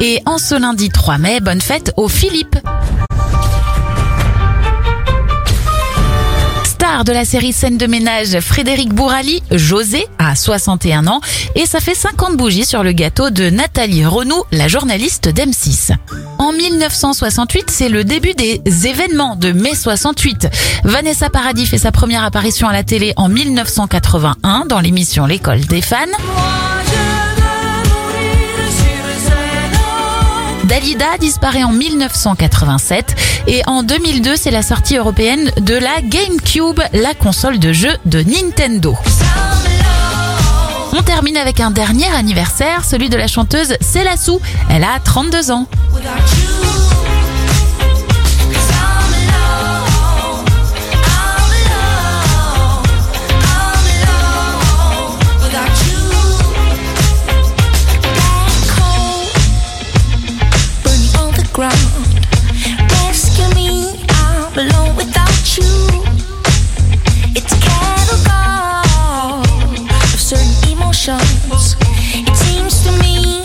Et en ce lundi 3 mai, bonne fête aux Philippe. Star de la série Scène de ménage, Frédéric Bourali, José, a 61 ans et ça fait 50 bougies sur le gâteau de Nathalie Renaud, la journaliste d'M6. En 1968, c'est le début des événements de mai 68. Vanessa Paradis fait sa première apparition à la télé en 1981 dans l'émission L'école des fans. Dalida disparaît en 1987 et en 2002 c'est la sortie européenne de la GameCube, la console de jeu de Nintendo. On termine avec un dernier anniversaire, celui de la chanteuse Sou. Elle a 32 ans. Rescue me, I'm alone without you. It's a catalog of certain emotions. It seems to me